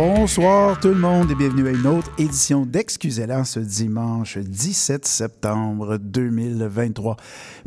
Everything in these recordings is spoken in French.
Bonsoir tout le monde et bienvenue à une autre édition d'Excusez-la ce dimanche 17 septembre 2023.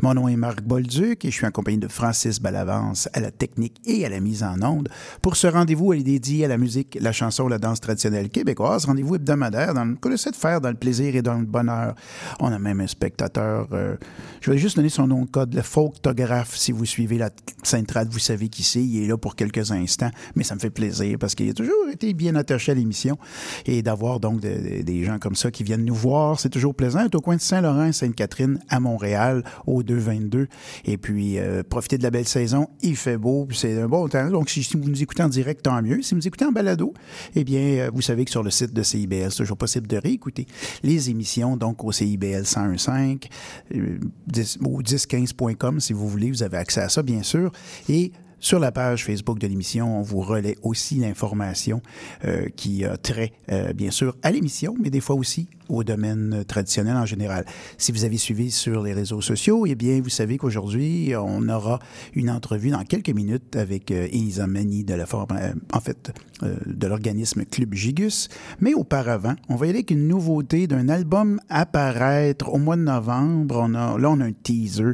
Mon nom est Marc Bolduc et je suis en compagnie de Francis Balavance à la technique et à la mise en onde. Pour ce rendez-vous, elle est dédiée à la musique, la chanson, la danse traditionnelle québécoise. Rendez-vous hebdomadaire dans le de faire dans le plaisir et dans le bonheur. On a même un spectateur, euh, je vais juste donner son nom de code, le photographe. Si vous suivez la Sainte-Rade, vous savez qui c'est. Il est là pour quelques instants, mais ça me fait plaisir parce qu'il a toujours été bien attaché à l'émission et d'avoir donc de- de- des gens comme ça qui viennent nous voir, c'est toujours plaisant. C'est au coin de Saint-Laurent, Sainte-Catherine, à Montréal, au 222. Et puis, euh, profitez de la belle saison. Il fait beau, c'est un bon temps. Donc, si, si vous nous écoutez en direct, tant mieux. Si vous nous écoutez en balado, eh bien, euh, vous savez que sur le site de CIBL, c'est toujours possible de réécouter les émissions, donc au CIBL 101.5, euh, 10 ou 1015.com si vous voulez. Vous avez accès à ça, bien sûr. Et sur la page Facebook de l'émission, on vous relaie aussi l'information euh, qui a trait, euh, bien sûr, à l'émission, mais des fois aussi au domaine traditionnel en général. Si vous avez suivi sur les réseaux sociaux, eh bien, vous savez qu'aujourd'hui, on aura une entrevue dans quelques minutes avec euh, Mani de la forme, euh, en fait, euh, de l'organisme Club Gigus. Mais auparavant, on va y aller avec une nouveauté d'un album à paraître au mois de novembre. On a, là, on a un teaser.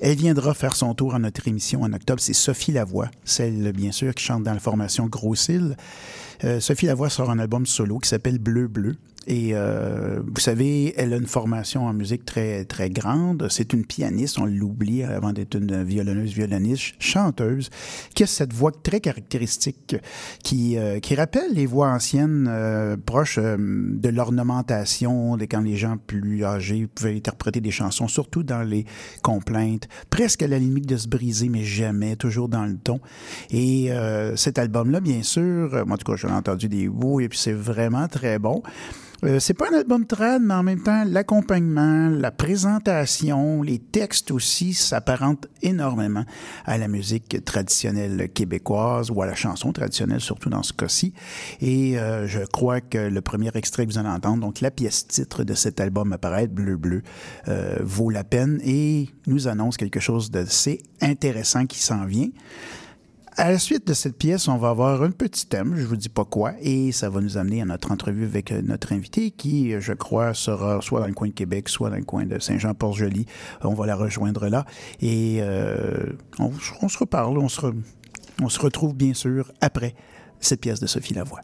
Elle viendra faire son tour à notre émission en octobre. C'est Sophie Lavoie, celle, bien sûr, qui chante dans la formation. Euh, Sophie Lavoie sort un album solo qui s'appelle Bleu Bleu. Et euh, vous savez, elle a une formation en musique très très grande. C'est une pianiste, on l'oublie avant d'être une violonneuse, violoniste, chanteuse, qui a cette voix très caractéristique qui, euh, qui rappelle les voix anciennes euh, proches euh, de l'ornementation, quand les gens plus âgés pouvaient interpréter des chansons, surtout dans les complaintes, presque à la limite de se briser, mais jamais, toujours dans le ton. Et euh, cet album-là, bien sûr, euh, moi, en tout cas, j'en ai entendu des bouts et puis c'est vraiment très bon. Euh, c'est pas un album trad, mais en même temps, l'accompagnement, la présentation, les textes aussi s'apparentent énormément à la musique traditionnelle québécoise ou à la chanson traditionnelle, surtout dans ce cas-ci. Et euh, je crois que le premier extrait que vous allez entendre, donc la pièce titre de cet album apparaître, Bleu Bleu, euh, vaut la peine et nous annonce quelque chose d'assez intéressant qui s'en vient. À la suite de cette pièce, on va avoir un petit thème, je vous dis pas quoi, et ça va nous amener à notre entrevue avec euh, notre invité qui, euh, je crois, sera soit dans le coin de Québec, soit dans le coin de Saint-Jean-Port-Joli. On va la rejoindre là et euh, on, se reparle, on se, on se retrouve bien sûr après cette pièce de Sophie Lavoie.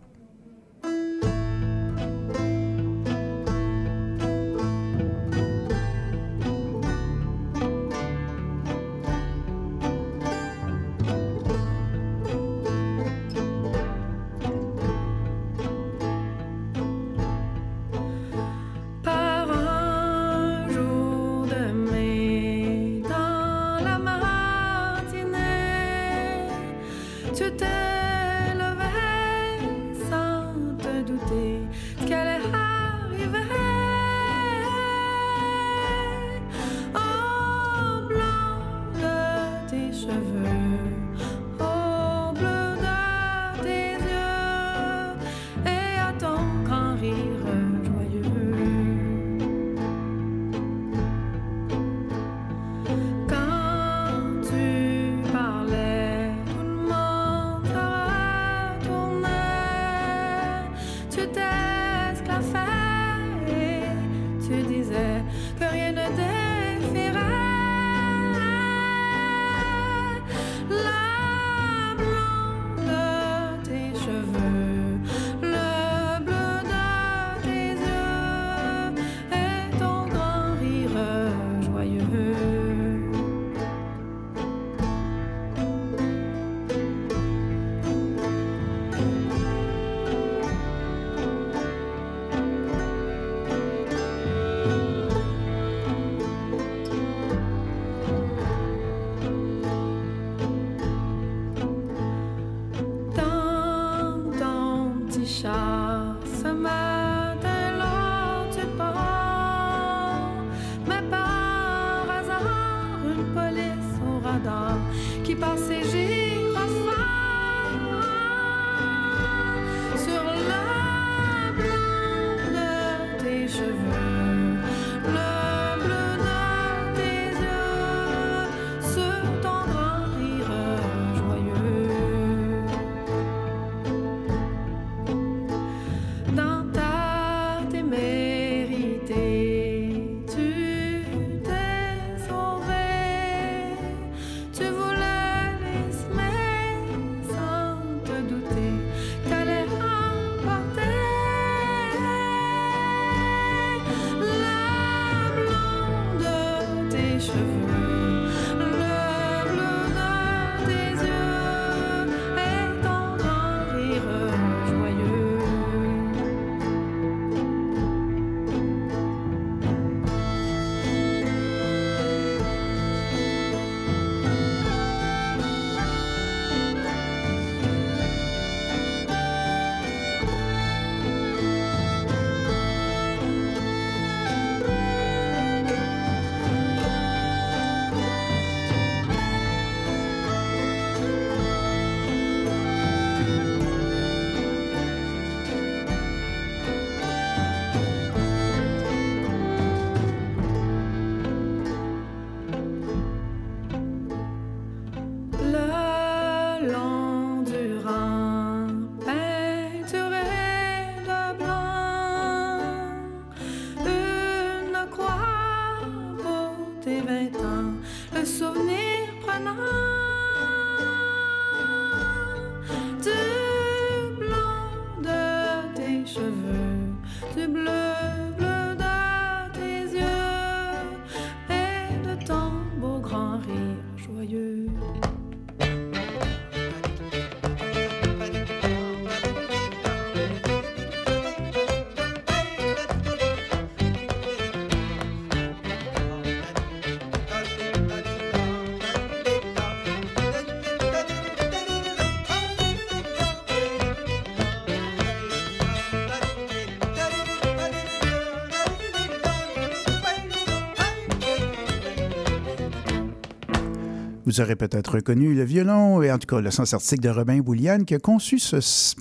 Vous aurez peut-être reconnu le violon, et en tout cas le sens artistique de Robin Bouliane qui a conçu ce,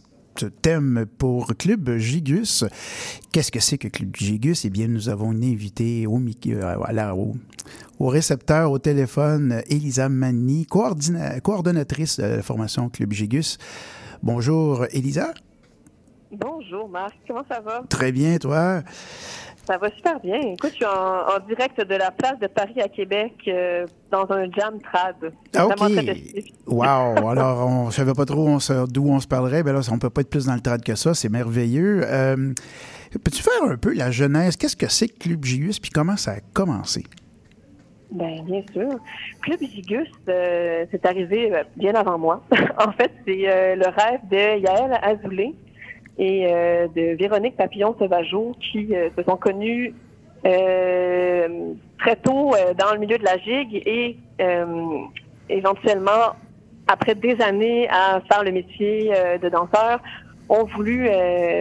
thème pour Club Gigus. Qu'est-ce que c'est que Club Gigus? Eh bien, nous avons une invitée au, euh, voilà, au, au récepteur, au téléphone, Elisa Manny, coordonnatrice de la formation Club Gigus. Bonjour, Elisa. Bonjour Marc, comment ça va? Très bien, toi? Ça va super bien. Écoute, je suis en, en direct de la place de Paris à Québec euh, dans un jam trad. Ah, OK. Wow! Alors, on ne savait pas trop d'où on se parlerait. Ben là, on peut pas être plus dans le trad que ça. C'est merveilleux. Euh, Peux-tu faire un peu la genèse? Qu'est-ce que c'est que Club JUS puis comment ça a commencé? Ben, bien sûr. Club Gigus, euh, c'est arrivé bien avant moi. en fait, c'est le rêve de Yael Azoulay et euh, de Véronique Papillon-Sauvageau qui euh, se sont connus euh, très tôt dans le milieu de la gigue et éventuellement, après des années à faire le métier de danseur, ont voulu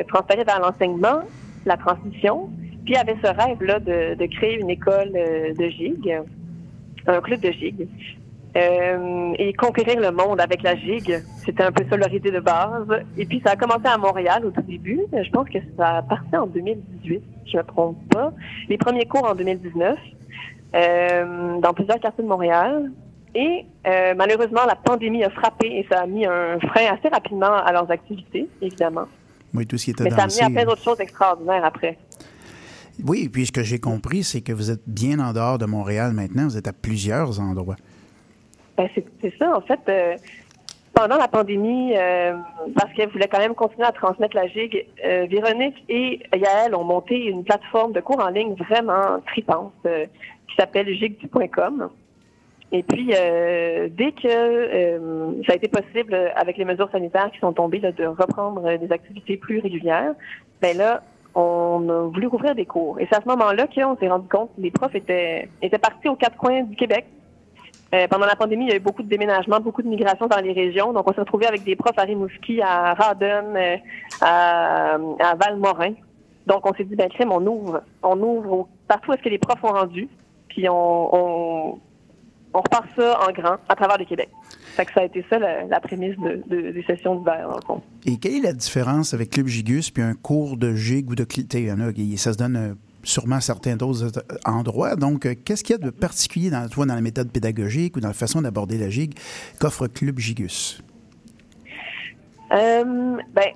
transférer vers l'enseignement, la transmission, puis avaient ce rêve-là de, de créer une école de gigue un club de gigue. Euh, et conquérir le monde avec la gigue, c'était un peu ça leur idée de base. Et puis ça a commencé à Montréal au tout début. Je pense que ça a parti en 2018, je me trompe pas. Les premiers cours en 2019, euh, dans plusieurs quartiers de Montréal. Et euh, malheureusement, la pandémie a frappé et ça a mis un frein assez rapidement à leurs activités, évidemment. Oui, tout ce qui était Mais ça a amené à plein d'autres choses extraordinaires après. Oui, puis ce que j'ai compris, c'est que vous êtes bien en dehors de Montréal maintenant. Vous êtes à plusieurs endroits. Ben, c'est ça, en fait. euh, pendant la pandémie, euh, parce qu'elle voulait quand même continuer à transmettre la gigue, euh, Véronique et Yael ont monté une plateforme de cours en ligne vraiment tripante euh, qui s'appelle gigue.com. Et puis, euh, dès que euh, ça a été possible avec les mesures sanitaires qui sont tombées là, de reprendre des activités plus régulières, ben là, on a voulu rouvrir des cours. Et c'est à ce moment-là qu'on s'est rendu compte que les profs étaient, étaient partis aux quatre coins du Québec euh, pendant la pandémie, il y a eu beaucoup de déménagements, beaucoup de migrations dans les régions. Donc, on s'est retrouvé avec des profs à Rimouski, à Radon, euh, à, à Valmorin. Donc, on s'est dit, ben, crème, on ouvre. On ouvre partout où est-ce que les profs ont rendu. Puis, on, on, repart ça en grand à travers le Québec. Fait que ça a été ça, la, prémisse de, de- des sessions d'hiver, dans le fond. Et quelle est la différence avec Club Gigus puis un cours de gigue ou de clité? Ça se donne euh, sûrement certains d'autres euh, endroits. Donc, euh, qu'est-ce qu'il y a de particulier dans, toi, dans la méthode pédagogique ou dans la façon d'aborder la gigue qu'offre Club Gigus? Euh, ben,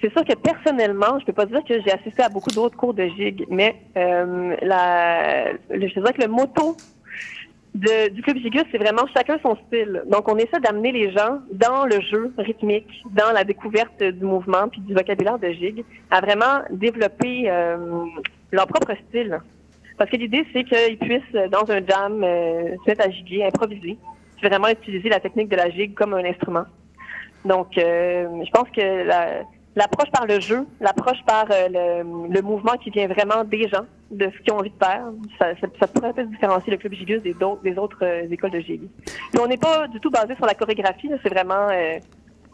c'est sûr que personnellement, je peux pas dire que j'ai assisté à beaucoup d'autres cours de gigue, mais je dirais que le motto de- du club gigus, c'est vraiment chacun son style. Donc, on essaie d'amener les gens dans le jeu rythmique, dans la découverte du mouvement puis du vocabulaire de gigue, à vraiment développer euh, leur propre style. Parce que l'idée, c'est qu'ils puissent, dans un jam, euh, se mettre à giguer, improviser, vraiment utiliser la technique de la gigue comme un instrument. Donc, euh, je pense que la- l'approche par le jeu, l'approche par euh, le, le mouvement qui vient vraiment des gens, de ce qu'ils ont envie de faire, ça, ça, ça pourrait peut-être différencier le club gigus des, autres euh, écoles de gigue. Puis on n'est pas du tout basé sur la chorégraphie, c'est vraiment euh,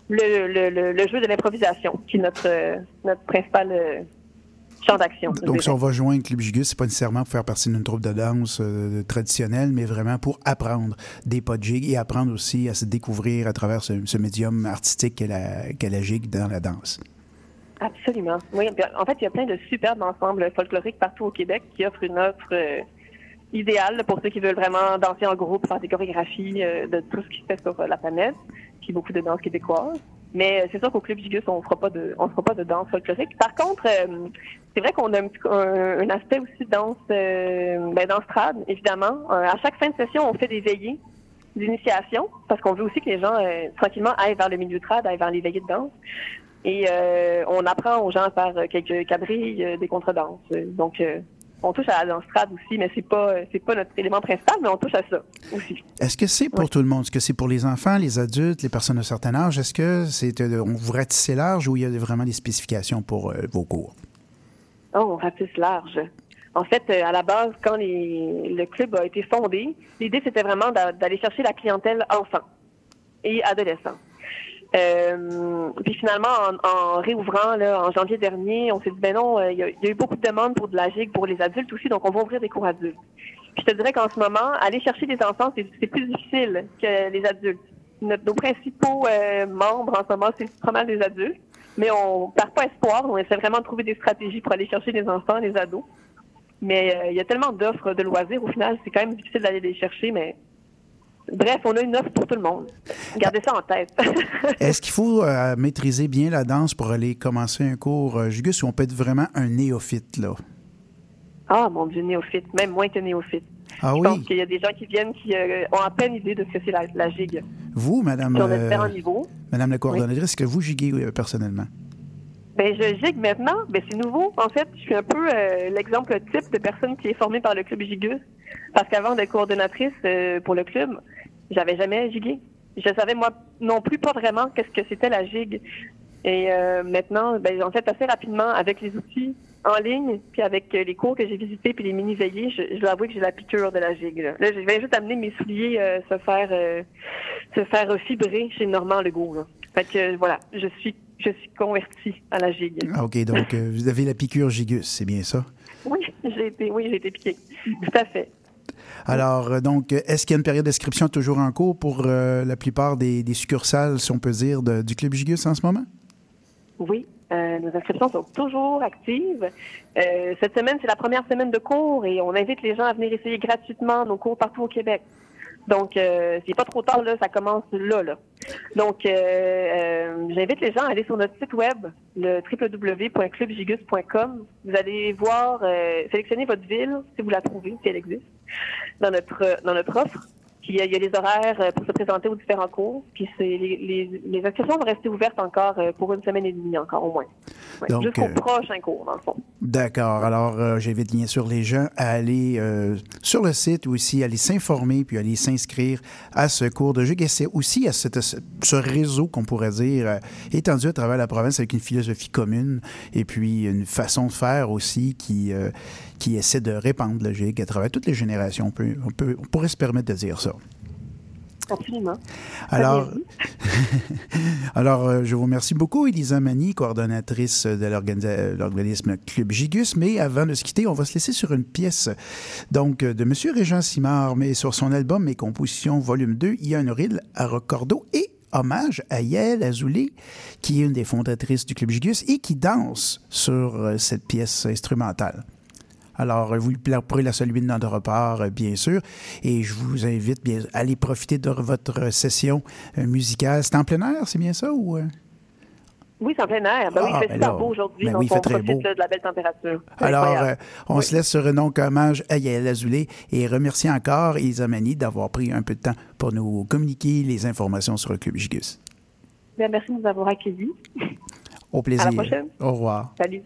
le, le, le, le jeu de l'improvisation qui est notre, euh, notre principal champ d'action. Donc, si on va joindre Club Gigus, c'est pas nécessairement pour faire partie d'une troupe de danse traditionnelle, mais vraiment pour apprendre des pas de gigue et apprendre aussi à se découvrir à travers ce, ce médium artistique qu'est la, qu'est la gigue dans la danse. Absolument. Oui, en fait, il y a plein de superbes ensembles folkloriques partout au Québec qui offrent une offre euh, idéale pour ceux qui veulent vraiment danser en groupe, faire des chorégraphies euh, de tout ce qui se fait sur euh, la planète, puis beaucoup de danse québécoise. Mais c'est sûr qu'au Club Gigus, on fera pas de, on fera pas de danse folklorique. Par contre, c'est vrai qu'on a un, aspect aussi de danse, ben, danse trad, évidemment. À chaque fin de session, on fait des veillées d'initiation, parce qu'on veut aussi que les gens, tranquillement, aillent vers le milieu trad, aillent vers les veillées de danse. Et euh, on apprend aux gens à faire euh, quelques quadrilles, euh, des contredanses. Donc, euh, on touche à la danse trad aussi, mais c'est pas, c'est pas notre élément principal, mais on touche à ça aussi. Est-ce que c'est pour Oui. tout le monde? Est-ce que c'est pour les enfants, les adultes, les personnes de certain âge? Est-ce que c'est on vous ratissez large ou il y a vraiment des spécifications pour vos cours? Oh, on ratisse large. En fait, à la base, quand les- le club a été fondé, l'idée c'était vraiment d'a- d'aller chercher la clientèle enfant et adolescent. Euh, puis finalement, en, en réouvrant là, en janvier dernier, on s'est dit ben non, euh, il y, y a eu beaucoup de demandes pour de la gigue pour les adultes aussi, donc on va ouvrir des cours adultes. Puis je te dirais qu'en ce moment, aller chercher des enfants, c'est plus difficile que les adultes. Nos principaux euh, membres en ce moment, c'est pas mal des adultes, mais on perd pas espoir. On essaie vraiment de trouver des stratégies pour aller chercher les enfants, les ados. Mais euh, il y a tellement d'offres de loisirs, au final, c'est quand même difficile d'aller les chercher, mais bref, on a une offre pour tout le monde. Gardez ça en tête. Est-ce qu'il faut euh, maîtriser bien la danse pour aller commencer un cours euh, Jugus ou on peut être vraiment un néophyte, là? ah, mon Dieu, néophyte, même moins que néophyte. Ah Je pense oui? qu'il y a des gens qui viennent qui euh, ont à peine idée de ce que c'est la, la gigue. Vous, Madame, euh. Madame la coordonnatrice, est-ce que vous giguez personnellement? Ben, je gigue maintenant. Ben, c'est nouveau. En fait, je suis un peu euh, l'exemple type de personne qui est formée par le club Gigus. Parce qu'avant d'être coordonnatrice euh, pour le club, j'avais jamais gigué. Je savais, moi, non plus pas vraiment qu'est-ce que c'était la gigue. Et euh, maintenant, ben, en fait, assez rapidement, avec les outils en ligne, puis avec euh, les cours que j'ai visités, puis les mini-veillées, je, je dois avouer que j'ai la piqûre de la gigue. Là, Là, je viens juste amener mes souliers euh, se faire euh, se faire fibrer chez Normand Legault. Là. Fait que voilà, je suis je suis convertie à la gigue. Ah, OK, donc vous avez la piqûre gigus, c'est bien ça? Oui, j'ai été, oui, j'ai été piquée. Tout à fait. Alors, euh, donc, est-ce qu'il y a une période d'inscription toujours en cours pour euh, la plupart des, succursales, si on peut dire, de- du Club Gigus en ce moment? Oui, euh, nos inscriptions sont toujours actives. Cette semaine, c'est la première semaine de cours et on invite les gens à venir essayer gratuitement nos cours partout au Québec. Donc, euh, c'est pas trop tard, là, ça commence là, là. Donc, euh, euh, j'invite les gens à aller sur notre site web, le www.clubgigus.com. Vous allez voir, euh, sélectionner votre ville, si vous la trouvez, si elle existe, dans notre dans notre offre. Puis il y a- il y a les horaires euh, pour se présenter aux différents cours. Puis c'est les, les, les inscriptions vont rester ouvertes encore euh, pour une semaine et demie, encore au moins. Ouais, Donc, Jusqu'au euh, prochain cours, dans le fond. D'accord. Alors, euh, j'invite bien sûr les gens à aller euh, sur le site ou aussi aller s'informer puis aller s'inscrire à ce cours de gigue. Et c'est aussi à cette- ce réseau qu'on pourrait dire euh, étendu à travers la province avec une philosophie commune et puis une façon de faire aussi qui, euh, qui essaie de répandre le gigue à travers toutes les générations. On, peut, on, peut, on pourrait se permettre de dire ça. Absolument. Alors, alors euh, je vous remercie beaucoup, Elisa Mani, coordonnatrice de l'organisme Club Gigus. Mais avant de se quitter, on va se laisser sur une pièce donc de M. Régent Simard, mais sur son album Mes compositions, volume 2, il y a un reel à Recordo et hommage à Yael Azoulay, qui est une des fondatrices du Club Gigus et qui danse sur euh, cette pièce instrumentale. Alors, euh, vous pourrez la saluer de notre part, euh, bien sûr. Et je vous invite bien, à aller profiter de votre session euh, musicale. C'est en plein air, c'est bien ça? Ou? Oui, c'est en plein air. Ben oui, Ah, il fait ben super beau aujourd'hui, ben donc oui, on profite beau. de la belle température. Alors, euh, on Oui. se laisse sur un donc hommage à Yael Azoulay et remercier encore Isa Mani d'avoir pris un peu de temps pour nous communiquer les informations sur le Club Gigus. Bien, merci de nous avoir accueillis. Au plaisir. À la prochaine. Au revoir. Salut.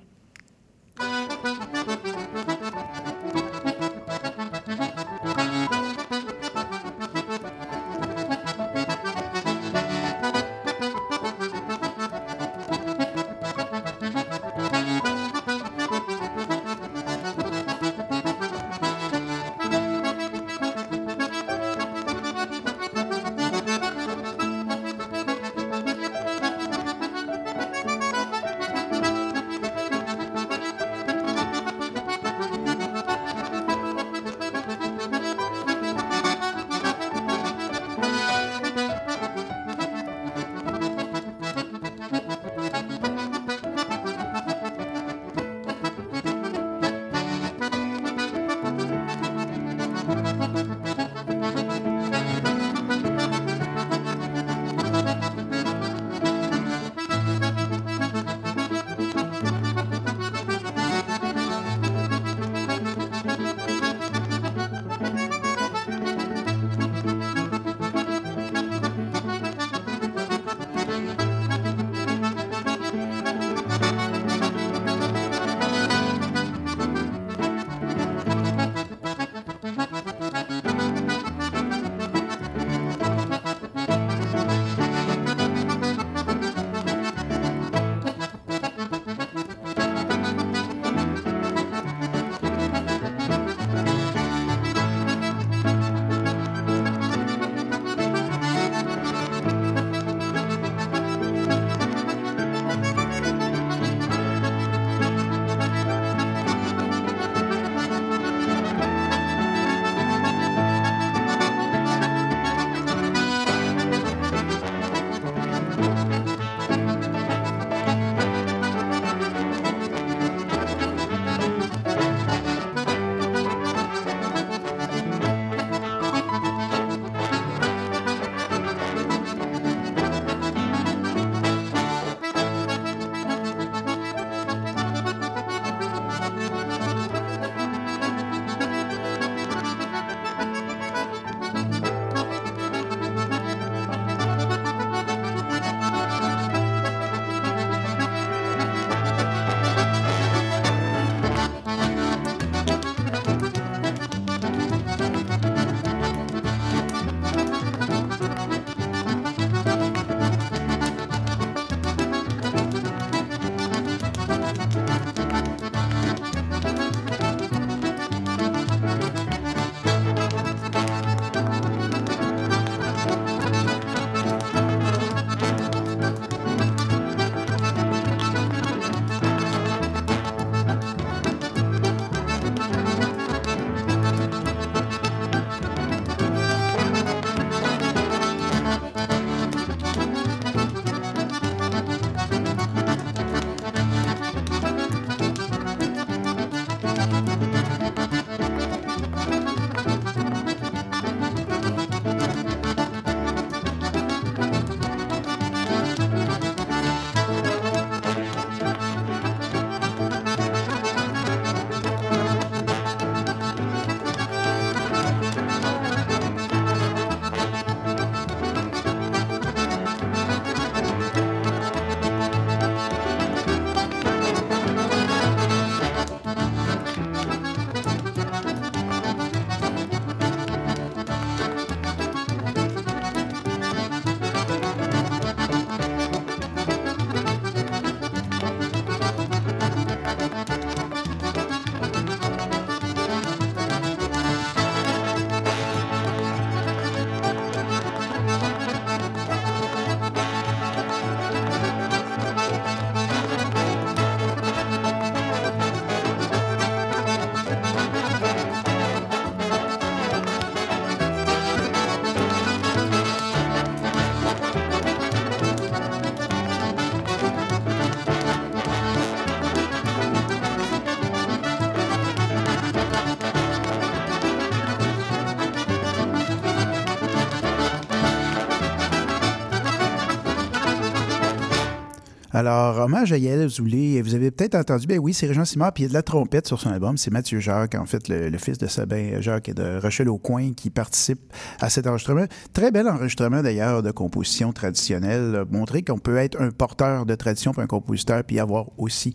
Alors, hommage à Yael Azoulay. Vous avez peut-être entendu, ben oui, c'est Régent Simard, puis il y a de la trompette sur son album. C'est Mathieu Jacques, en fait, le, fils de Sabin Jacques et de Rochelle Aucoin qui participe à cet enregistrement. Très bel enregistrement, d'ailleurs, de composition traditionnelle. euh, Montrer qu'on peut être un porteur de tradition, puis un compositeur, puis avoir aussi,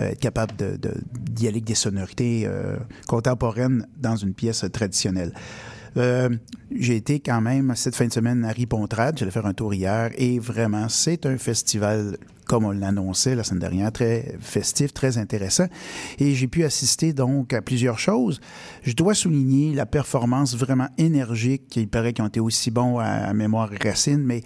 euh, être capable de, de, des sonorités euh, contemporaines dans une pièce traditionnelle. Euh, j'ai été quand même cette fin de semaine à Ripontrade. J'allais faire un tour hier et vraiment, c'est un festival, comme on l'annonçait la semaine dernière, très festif, très intéressant. Et j'ai pu assister donc à plusieurs choses. Je dois souligner la performance vraiment énergique. Il paraît qu'ils ont été aussi bons à, Mémoire Racine, mais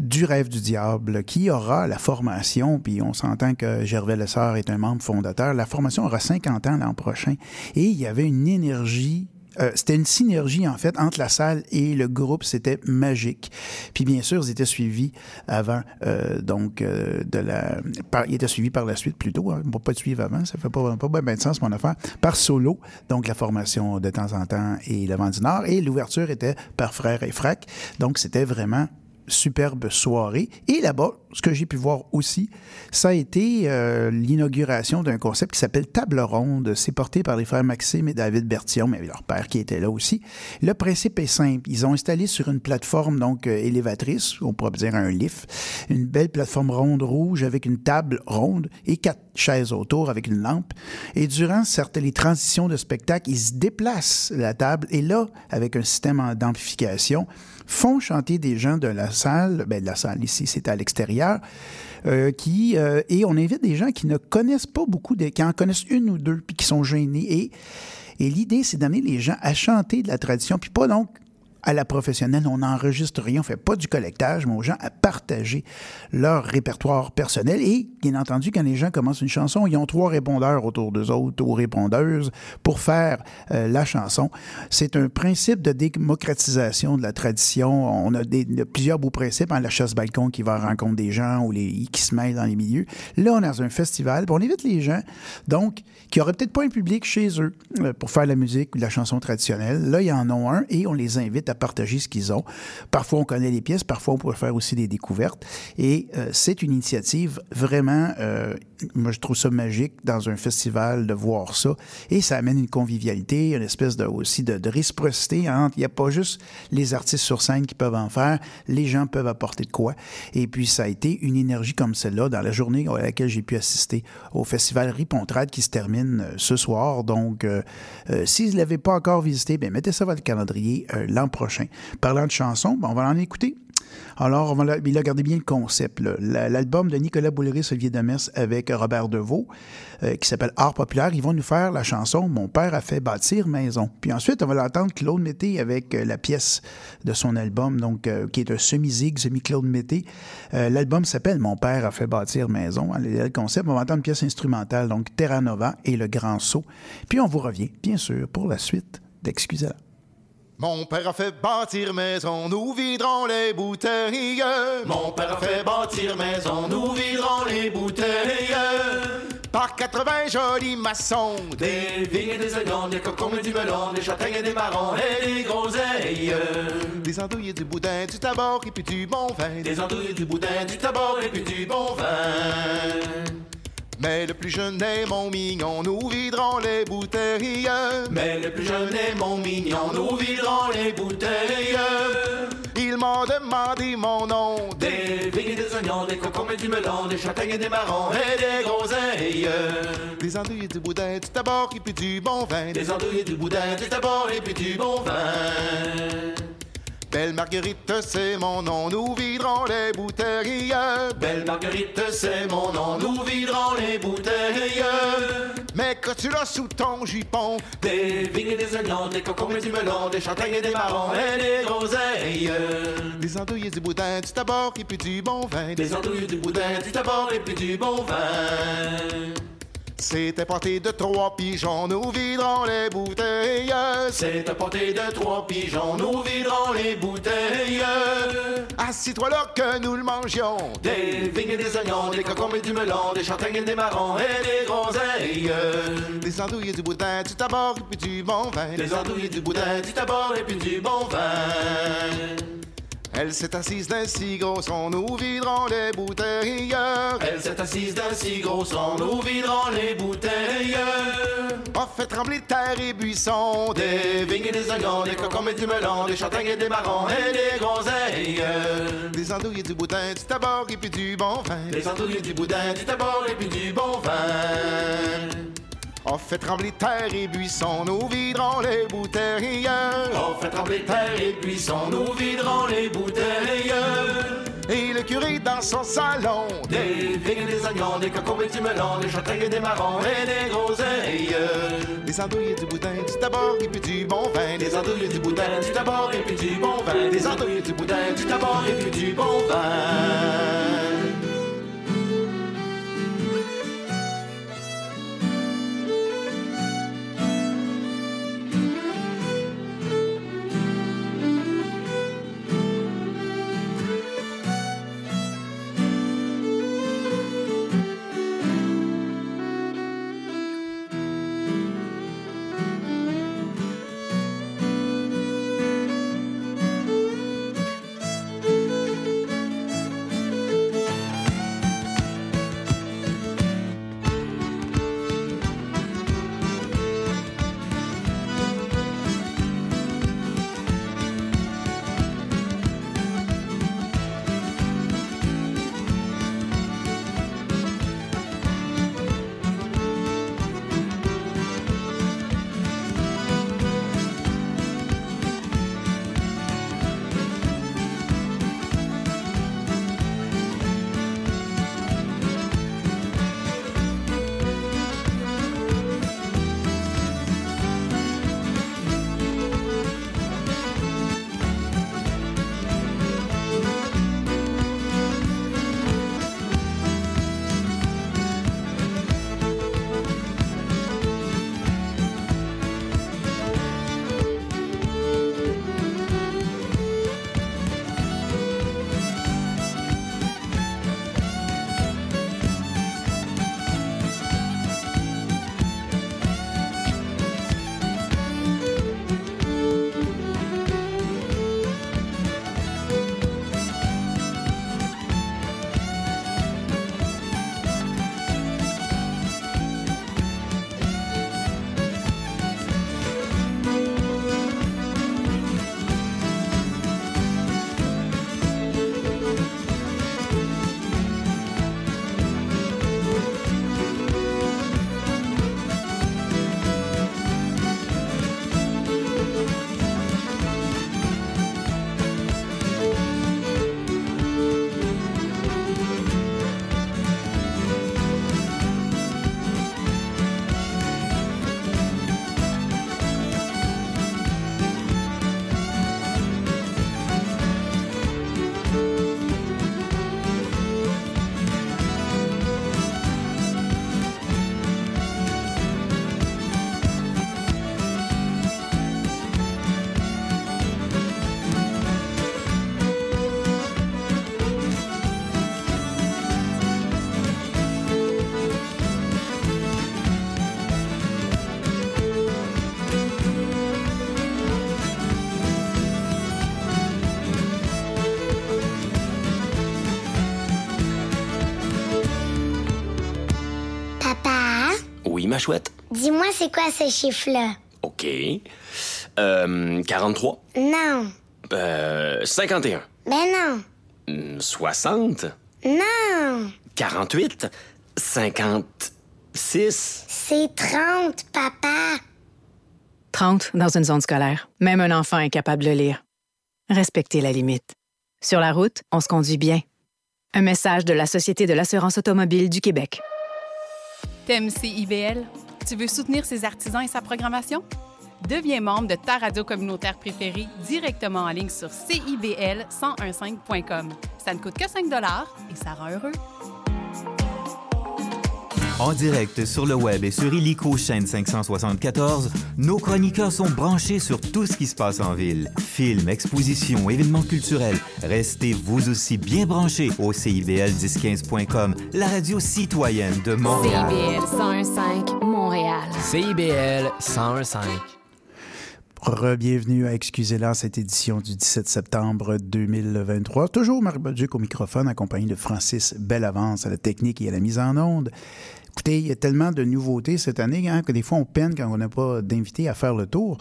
du rêve du diable, qui aura la formation, puis on s'entend que Gervais Lessard est un membre fondateur, la formation aura 50 ans l'an prochain, et il y avait une énergie euh, c'était une synergie, en fait, entre la salle et le groupe. C'était magique. Puis, bien sûr, ils étaient suivis avant, euh, donc, euh, de la... Par, ils étaient suivis par la suite, plutôt. Hein, pas suivre avant, ça fait pas, pas bien de sens, mon affaire. Par solo, donc la formation de temps en temps et le vent du Nord. Et l'ouverture était par Frère et Frac. Donc, c'était vraiment superbe soirée. Et là-bas, ce que j'ai pu voir aussi, ça a été euh, l'inauguration d'un concept qui s'appelle Table ronde. C'est porté par les frères Maxime et David Bertillon, mais leur père qui était là aussi. Le principe est simple. Ils ont installé sur une plateforme donc euh, élévatrice, on pourrait dire un lift, une belle plateforme ronde rouge avec une table ronde et quatre chaises autour avec une lampe. Et durant certaines les transitions de spectacle, ils se déplacent la table et là, avec un système d'amplification, font chanter des gens de la salle, ben de la salle ici, c'est à l'extérieur, euh, qui euh, et on invite des gens qui ne connaissent pas beaucoup, qui en connaissent une ou deux, puis qui sont gênés. Et, et l'idée, c'est d'amener les gens à chanter de la tradition, puis pas donc à la professionnelle. On n'enregistre rien, on fait pas du collectage, mais aux gens à partager leur répertoire personnel. Et, bien entendu, quand les gens commencent une chanson, ils ont trois répondeurs autour d'eux autres ou répondeuses pour faire euh, la chanson. C'est un principe de démocratisation de la tradition. On a, plusieurs beaux principes, hein, la chasse-balcon qui va à rencontre des gens ou les, qui se mêlent dans les milieux. Là, on est dans un festival, puis on évite les gens, donc, qui n'auraient peut-être pas un public chez eux euh, pour faire la musique ou la chanson traditionnelle. Là, il y en a un et on les invite à partager ce qu'ils ont. Parfois, on connaît les pièces, parfois, on peut faire aussi des découvertes. Et euh, c'est une initiative vraiment, euh, moi, je trouve ça magique dans un festival de voir ça. Et ça amène une convivialité, une espèce de, aussi de, de réciprocité. Hein. Il n'y a pas juste les artistes sur scène qui peuvent en faire, les gens peuvent apporter de quoi. Et puis, ça a été une énergie comme celle-là dans la journée à laquelle j'ai pu assister au festival Ripontrade qui se termine euh, ce soir. Donc, euh, euh, si vous ne l'avez pas encore visité, bien, mettez ça dans votre calendrier euh, l'an prochain. Parlant de chansons, ben, on va en écouter. Alors, il a gardé bien le concept. L'album de Nicolas Bouleris, Olivier Demers avec Robert Deveau, euh, qui s'appelle Art populaire, ils vont nous faire la chanson Mon père a fait bâtir maison. Puis ensuite, on va l'entendre Claude Mété avec euh, la pièce de son album, donc euh, qui est un semi-zig, semi-Claude Mété. L'album s'appelle Mon père a fait bâtir maison. hein, le concept, on va entendre une pièce instrumentale, donc Terra Nova et Le Grand Saut. Puis on vous revient, bien sûr, pour la suite d'Excusez-la. Mon père a fait bâtir maison, nous viderons les bouteilles. Mon père a fait bâtir maison, nous viderons les bouteilles. Par 80 jolis maçons, des vignes et des oignons, des cocombes et du melon, des châtaignes et des marrons et des groseilles. Des andouilles et du boudin, du tabac et puis du bon vin. Des andouilles et du boudin, du tabac et puis du bon vin. Mais le plus jeune est mon mignon, nous viderons les bouteilles. Mais le plus jeune est mon mignon, nous viderons les bouteilles. Ils m'ont demandé mon nom. Des vignes des oignons, des cocombes et du melon, des châtaignes et des marrons et des groseilles. Des andouilles et du boudin, du tabac et puis du bon vin. Des andouilles et du boudin, du tabac et puis du bon vin. Belle Marguerite, c'est mon nom, nous viderons les bouteilles. Belle Marguerite, c'est mon nom, nous viderons les bouteilles. Mais que tu l'as sous ton jupon, des vignes et des oignons, des cocombes et du melon, des châtaignes et des marrons et des groseilles. Des andouilles et du boudin, du tabac et puis du bon vin. Des andouilles et du boudin, du tabac et puis du bon vin. C'est importé de trois pigeons, nous viderons les bouteilles. C'est importé de trois pigeons, nous viderons les bouteilles. Assis-toi là que nous le mangions. Des vignes et des oignons, des cocombes et du melon, des châtaignes et des marrons et des groseilles. Des andouilles et du boudin, du tabac et puis du bon vin. Des andouilles et du boudin, du tabac et puis du bon vin. Elle s'est assise d'un si gros son, nous viderons les bouteilles. Elle s'est assise d'un si gros son, nous viderons les bouteilles. On fait trembler terre et buissons, des vignes et des oignons, des cocombes et du melon, des châtaignes et des marrons et des groseilles. Des andouilles et du boudin, du tabac et puis du bon vin. Des andouilles et du boudin, du tabac et puis du bon vin. On fait trembler terre et buissons, nous viderons les bouteilles. On fait trembler terre et buissons, nous viderons les bouteilles. Et le curé dans son salon, des vignes des oignons, des cocombes et du melon, des châtaignes et des marrons et des groseilles. Des andouilles et du boudin, du tabac et puis du bon vin. Des andouilles et du boudin, du tabac et puis du bon vin. Des andouilles et du boudin, du tabac et puis du bon vin. Dis-moi, c'est quoi ce chiffre-là? OK. Euh, 43. Non. Euh, 51. Ben non. Hmm, 60. Non. 48. 56. C'est 30, papa. 30 dans une zone scolaire. Même un enfant est capable de lire. Respectez la limite. Sur la route, on se conduit bien. Un message de la Société de l'assurance automobile du Québec. T'aimes CIBL? Tu veux soutenir ses artisans et sa programmation? Deviens membre de ta radio communautaire préférée directement en ligne sur CIBL1015.com. Ça ne coûte que 5 et ça rend heureux. En direct sur le web et sur Illico chaîne 574, nos chroniqueurs sont branchés sur tout ce qui se passe en ville. Films, expositions, événements culturels. Restez vous aussi bien branchés au CIBL1015.com, la radio citoyenne de Montréal. CIBL 1015 Montréal. CIBL 1015. Re-bienvenue à Excusez-la, cette édition du 17 septembre 2023. Toujours Marc Bolduc au microphone, accompagné de Francis Bellavance à la technique et à la mise en onde. Écoutez, il y a tellement de nouveautés cette année hein, que des fois on peine quand on n'a pas d'invité à faire le tour.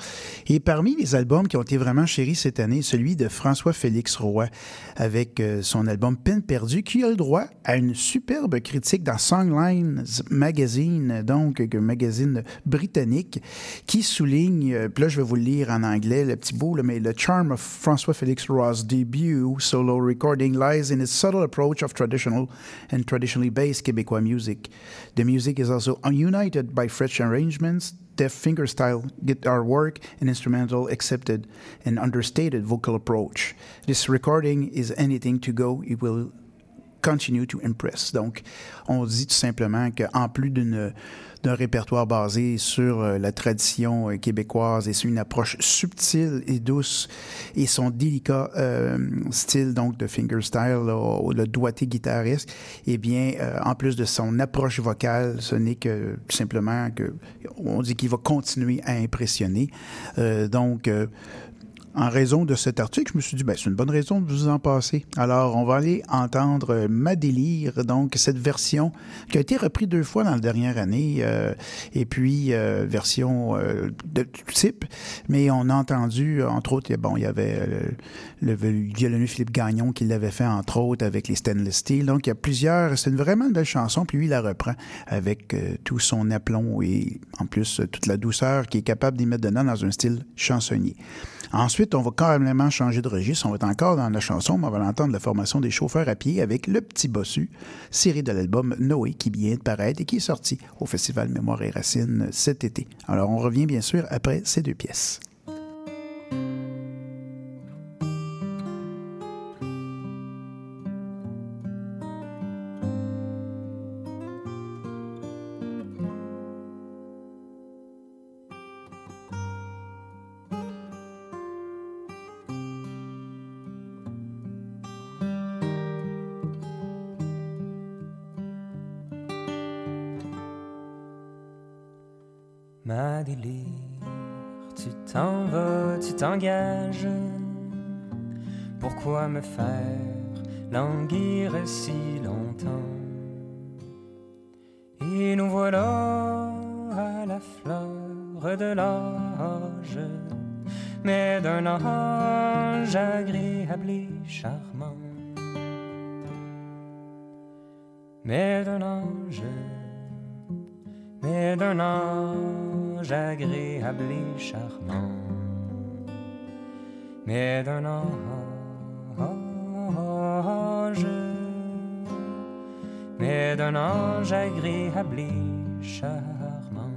Et parmi les albums qui ont été vraiment chéris cette année, celui de François-Félix Roy avec euh, son album Peine perdue qui a le droit à une superbe critique dans Songlines Magazine, donc un magazine britannique, qui souligne, euh, puis là je vais vous le lire en anglais, le petit bout, mais le charm of François-Félix Roy's debut solo recording lies in its subtle approach of traditional and traditionally based Québécois music. The music is also united by French arrangements, deft fingerstyle guitar work, and instrumental accepted and understated vocal approach. This recording is anything to go. It will continue to impress. Donc, on dit tout simplement qu'en plus d'une d'un répertoire basé sur euh, la tradition euh, québécoise et sur une approche subtile et douce et son délicat euh, style donc de fingerstyle, là, le doigté guitariste, eh bien, euh, en plus de son approche vocale, ce n'est que tout simplement que on dit qu'il va continuer à impressionner. Euh, donc euh, en raison de cet article, je me suis dit, ben, c'est une bonne raison de vous en passer. Alors, on va aller entendre euh, Ma délire, donc cette version qui a été reprise deux fois dans la dernière année, euh, et puis euh, version de tout type, mais on a entendu, entre autres, bon, il y avait le, violoniste Philippe Gagnon qui l'avait fait, entre autres, avec les Stainless Steel. Donc, il y a plusieurs, c'est une vraiment belle chanson, puis lui, il la reprend avec tout son aplomb et en plus, toute la douceur qu'il est capable d'y mettre dedans dans un style chansonnier. Ensuite, on va carrément changer de registre. On va être encore dans la chanson, mais on va l'entendre la formation des chauffeurs à pied avec Le Petit Bossu, série de l'album Noé qui vient de paraître et qui est sorti au Festival Mémoire et Racines cet été. Alors, on revient bien sûr après ces deux pièces. Faire languir si longtemps Et nous voilà à la fleur de l'âge, mais d'un ange agréable et charmant. Mais d'un ange mais d'un ange agréable et charmant, mais d'un ange, mais d'un ange agréable et charmant.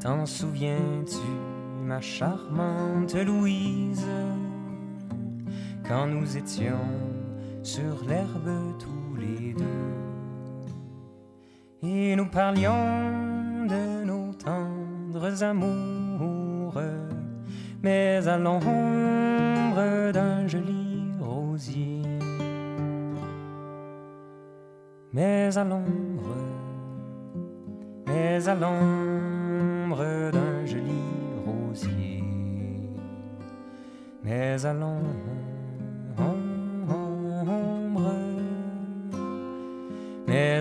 T'en souviens-tu, ma charmante Louise, quand nous étions sur l'herbe tous les deux? Et nous parlions de nos tendres amours, mais à l'ombre d'un joli rosier. Mais à l'ombre, mais à l'ombre d'un joli rosier. Mais à l'ombre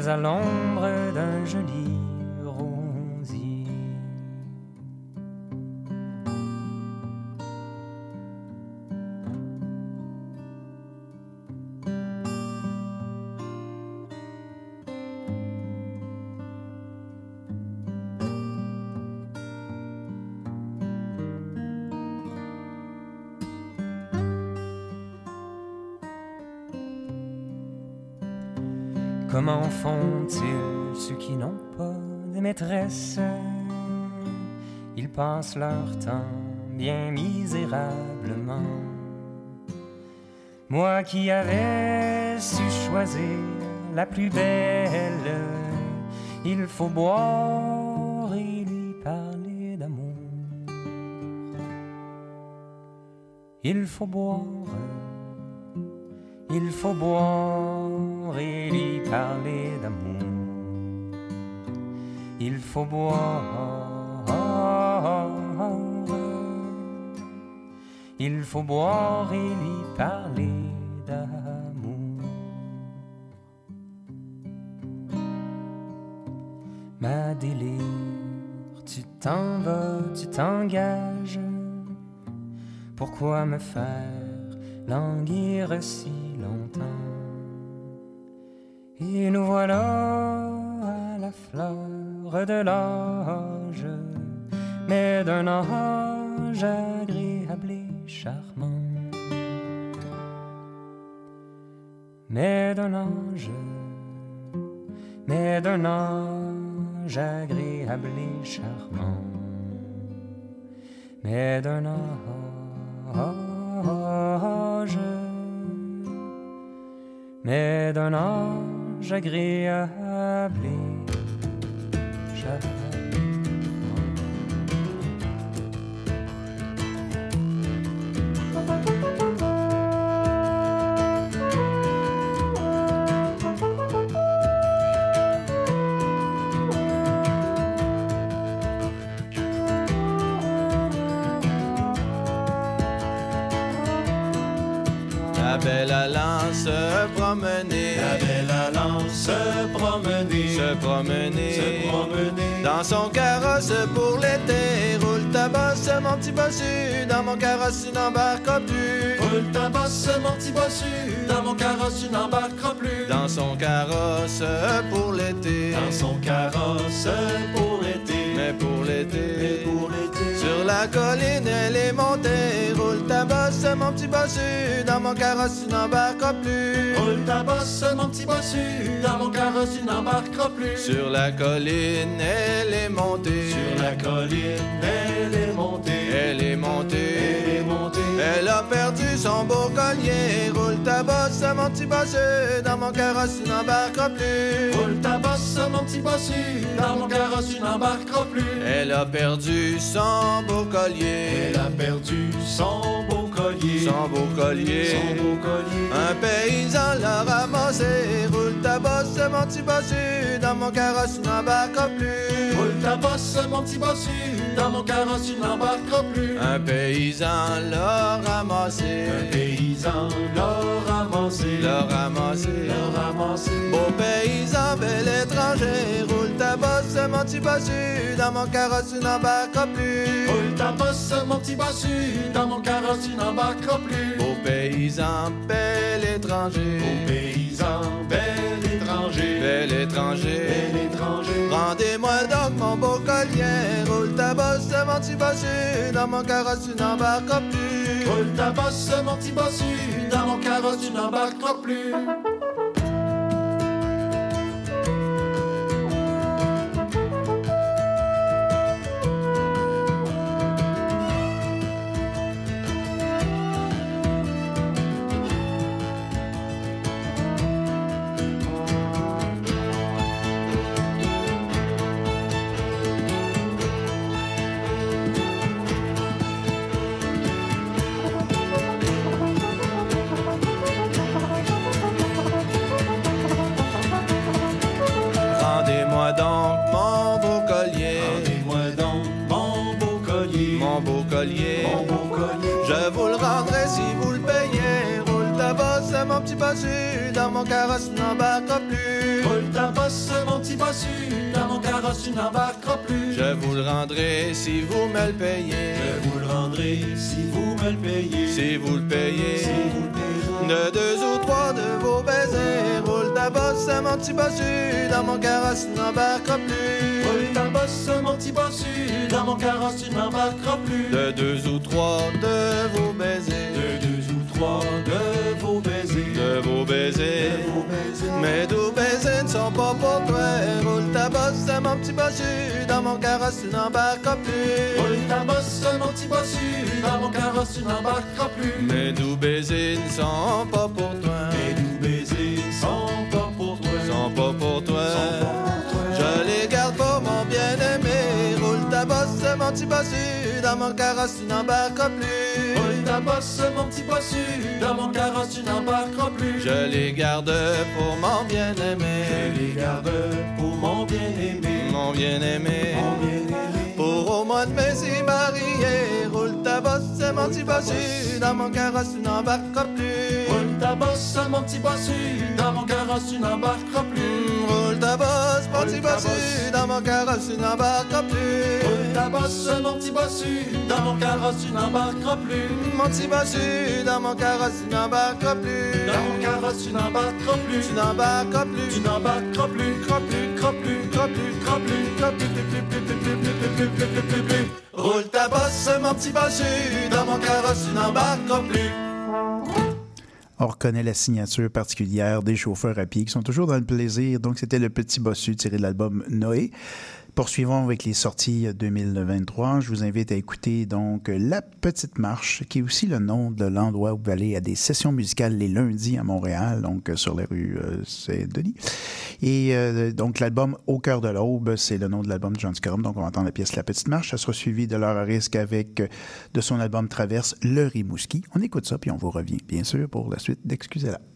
à l'ombre d'un joli Ils passent leur temps bien misérablement. Moi qui avais su choisir la plus belle, il faut boire et lui parler d'amour. Il faut boire, il faut boire et lui parler d'amour. Il faut boire, il faut boire et lui parler d'amour. Ma délire, tu t'en vas, tu t'engages. Pourquoi me faire languir si longtemps? Et nous voilà la fleur de l'âge, mais d'un âge agréable et charmant. Mais d'un ange, mais d'un ange agréable et charmant. Mais d'un ange, mais d'un ange agréable. La belle allant se promener. Allant se promener. Se promener. Se promener. Dans son carrosse pour l'été. Roule ta bosse, mon petit bossu. Dans mon carrosse, tu n'embarqueras plus. Roule ta bosse, mon petit bossu. Dans mon carrosse, tu n'embarqueras plus. Dans son carrosse pour l'été. Dans son carrosse pour l'été. Mais pour l'été. Mais pour l'été. Sur la colline, elle est montée. Roule ta bosse, mon petit bossu. Dans mon carrosse, tu n'embarqueras plus. Roule ta bosse, mon petit bossu. Dans mon carrosse, tu n'embarqueras plus. Sur la colline, elle est montée. Sur la colline, elle est montée. Elle est montée. Elle est montée. Elle a perdu son beau collier. Roule ta bosse, mon petit bossu. Dans mon carrosse, tu n'embarqueras plus. Roule ta bosse, mon petit bossu. Dans mon carrosse, tu n'embarqueras plus. Elle a perdu son beau collier. Elle a perdu son beau collier. Son beau collier. Son beau collier. Un paysan l'a ramassé. Roule ta bosse, mon petit bossu. Dans mon carrosse, tu n'embarqueras plus. Roule ta bosse, mon petit bossu. Dans mon carrosse, tu n'embarqueras plus. Un paysan l'a ramassé. Un paysan l'a ramassé. L'a ramassé. L'a ramassé. Beau paysan, bel étranger. Roule ta bosse, mon petit bossu. Dans mon carrosse, tu n'embarqueras plus. Roule ta bosse, mon petit bossu. Dans mon carrosse, tu n'embarqueras plus. Beau paysan, bel étranger. Beau paysan, bel étranger. Bel étranger. Bel étranger. Rendez-moi donc mon beau collier. Roule ta bosse, mon petit bossu. Dans mon carrosse, tu n'embarqueras plus. Roule ta bosse, mon petit bossu. Dans mon carrosse, tu n'embarqueras plus. Me le payez. Je vous le rendrai si vous me le payez. Si vous le payez. Si vous le payez. De deux ou trois de vos baisers, roule ta bosse, mon petit bossu, dans mon carrosse, tu n'embarqueras plus. Roule ta bosse, mon petit bossu, dans mon carrosse, tu n'embarqueras plus. De deux ou trois de vos baisers. De vos baisers. De vos baisers. De vos baisers. Mes doux baisers ne sont pas pour toi. Roule ta bosse, mon petit bossu, dans mon carrosse, tu n'embarqueras plus. Roule ta bosse, mon petit bossu, dans mon carrosse, tu n'embarqueras plus. Mes doux baisers ne sont pas pour toi. Mes doux baisers ne sont pas pour toi. Sont pas pour toi. Je les garde pour mon bien-aimé. Roule ta bosse, mon petit bossu, dans mon carrosse, tu n'embarqueras plus. Roule ta bosse, mon petit bossu, dans mon carrosse, tu n'embarqueras plus. Je les garde pour mon bien-aimé. Je les garde pour mon bien-aimé. Mon bien-aimé. Mon bien-aimé. Pour au mois de mai s'y marier. Roule ta bosse, mon petit bossu, dans mon carrosse, tu n'embarqueras plus. Roule ta bosse, mon petit bossu, dans mon carrosse, tu n'embarqueras plus. Roule ta bosse, mon petit bossu, dans mon carrosse, tu n'embarqueras plus. Roule ta bosse, mon petit bossu, dans mon carrosse, tu n'embarqueras plus. Mon petit bossu, dans mon carrosse, tu n'embarqueras plus. Dans mon carrosse, tu n'embarqueras plus. Tu n'embarqueras plus. Tu n'embarqueras plus. Crois plus, crois plus, crois plus, crois plus, crois plus, plus, plus, plus, plus, plus, plus, plus, plus, plus, plus, plus. Roule ta bosse, mon petit bossu, dans mon carrosse, tu n'embarqueras plus. On reconnaît la signature particulière des chauffeurs à pied qui sont toujours dans le plaisir. Donc, c'était le petit bossu tiré de l'album Noé. Poursuivons avec les sorties 2023. Je vous invite à écouter donc La Petite Marche, qui est aussi le nom de l'endroit où vous allez à des sessions musicales les lundis à Montréal, donc sur la rue euh, Saint-Denis. Et euh, donc l'album Au cœur de l'aube, c'est le nom de l'album de John Scorum. Donc on va entendre la pièce La Petite Marche. Ça sera suivi de l'heure à risque avec euh, de son album Traverse Le Rimouski. On écoute ça puis on vous revient bien sûr pour la suite d'Excusez-la.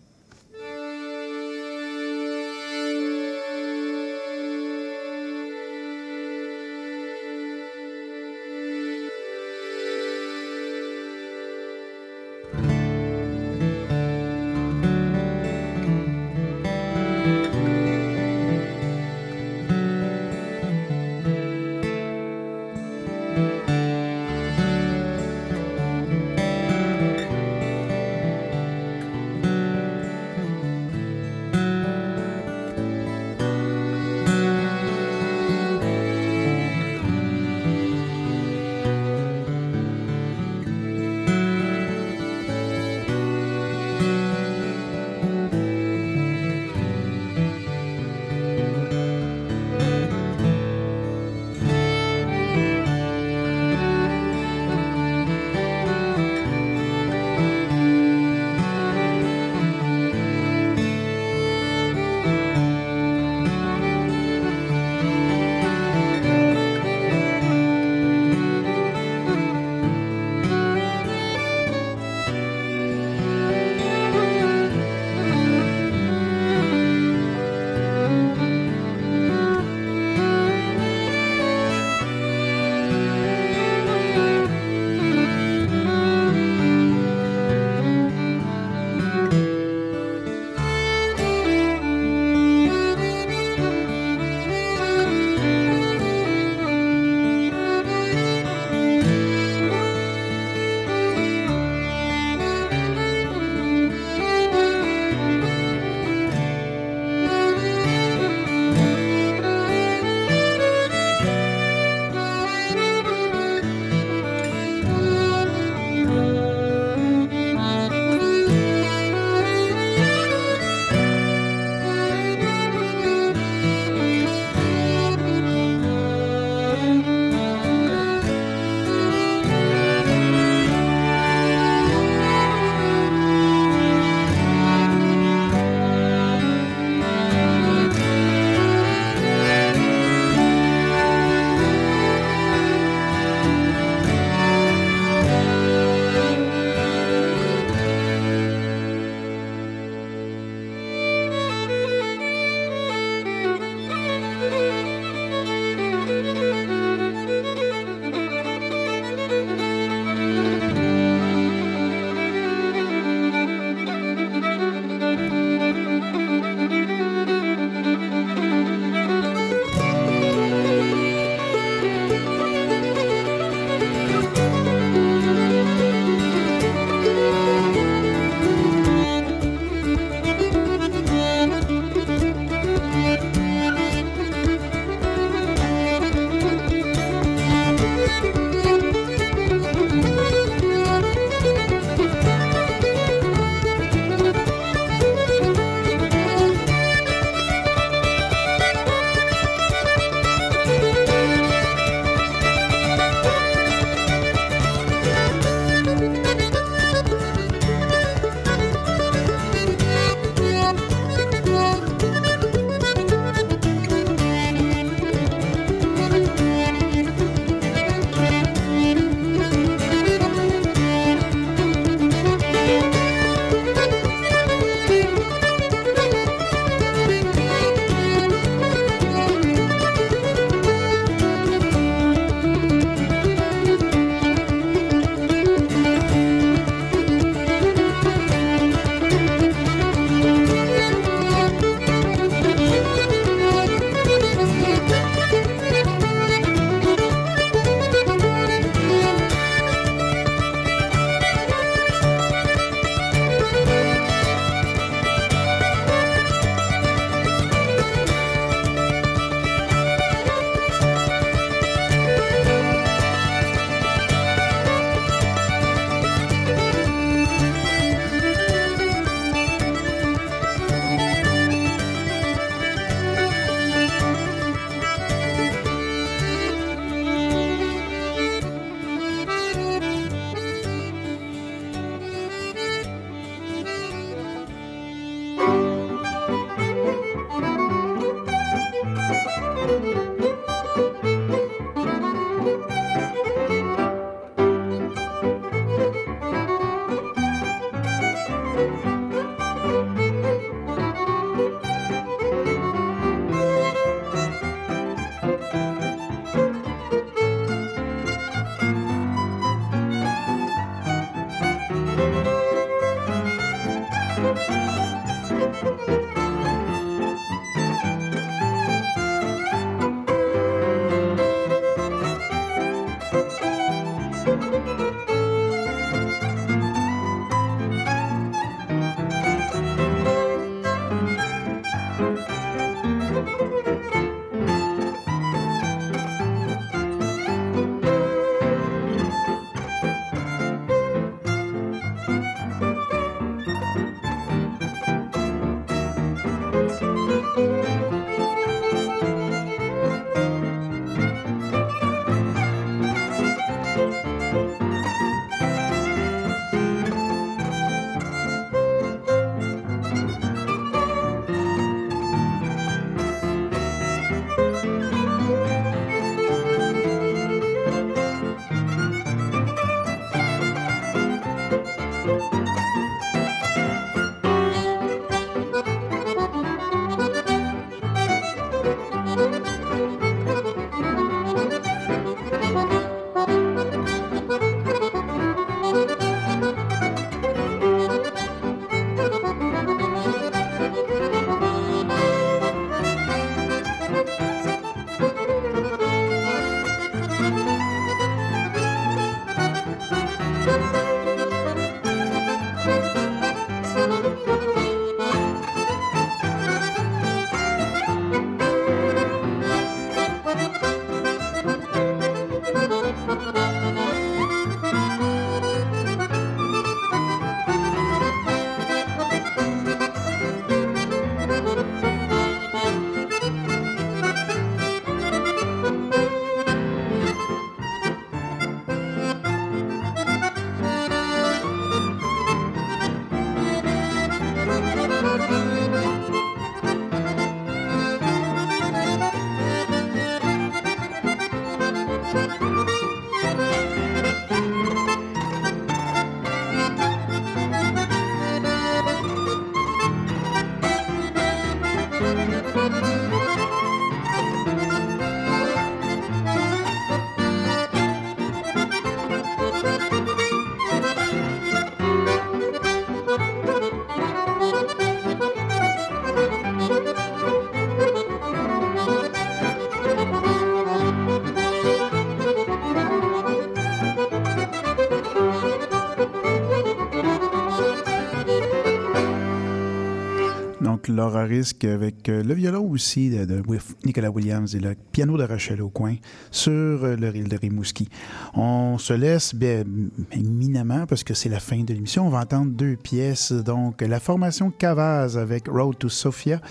Risque avec euh, le violon aussi de, Nicolas Williams et le piano de Rachel au coin sur euh, le ril de Rimouski. On se laisse bien, éminemment parce que c'est la fin de l'émission. On va entendre deux pièces. Donc, la formation Cavaz avec Road to Sophia,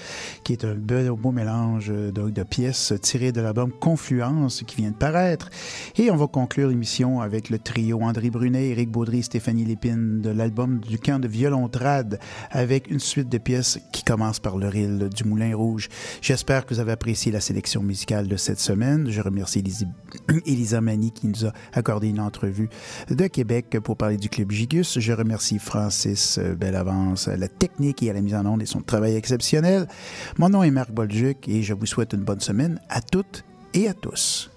qui est un beau, mélange euh, de, pièces tirées de l'album Confluence qui vient de paraître. Et on va conclure l'émission avec le trio André Brunet, Éric Baudry, Stéphanie Lépine de l'album du camp de Violontrad avec une suite de pièces qui commence par le du Moulin Rouge. J'espère que vous avez apprécié la sélection musicale de cette semaine. Je remercie Elisa, Mani qui nous a accordé une entrevue de Québec pour parler du Club Gigus. Je remercie Francis euh, Bellavance la technique et à la mise en onde et son travail exceptionnel. Mon nom est Marc Bolduc et je vous souhaite une bonne semaine à toutes et à tous.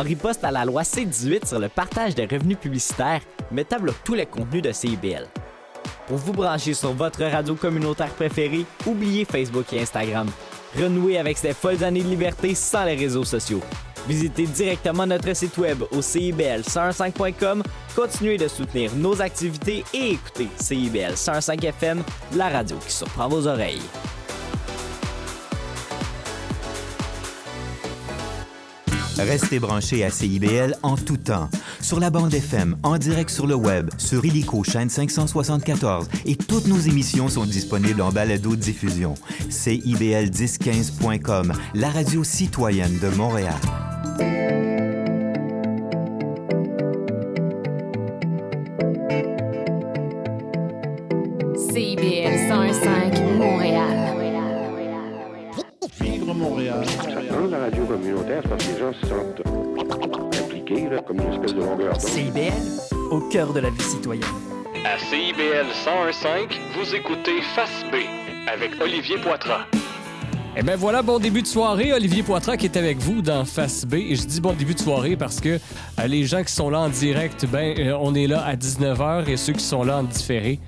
En riposte à la loi C-18 sur le partage des revenus publicitaires, mettant à tous les contenus de CIBL. Pour vous brancher sur votre radio communautaire préférée, oubliez Facebook et Instagram. Renouez avec ces folles années de liberté sans les réseaux sociaux. Visitez directement notre site web au CIBL105.com, continuez de soutenir nos activités et écoutez CIBL 105 FM, la radio qui surprend vos oreilles. Restez branchés à CIBL en tout temps. Sur la bande FM, en direct sur le web, sur Illico chaîne 574 et toutes nos émissions sont disponibles en balado-diffusion. CIBL1015.com, la radio citoyenne de Montréal. Parce que les gens se sentent impliqués, là, comme une espèce de longueur d'onde. CIBL, au cœur de la vie citoyenne. À CIBL 101.5, vous écoutez Face B avec Olivier Poitras. Eh bien voilà, bon début de soirée. Olivier Poitras qui est avec vous dans Face B. Et je dis bon début de soirée parce que euh, les gens qui sont là en direct, ben, euh, on est là à 19h et ceux qui sont là en différé,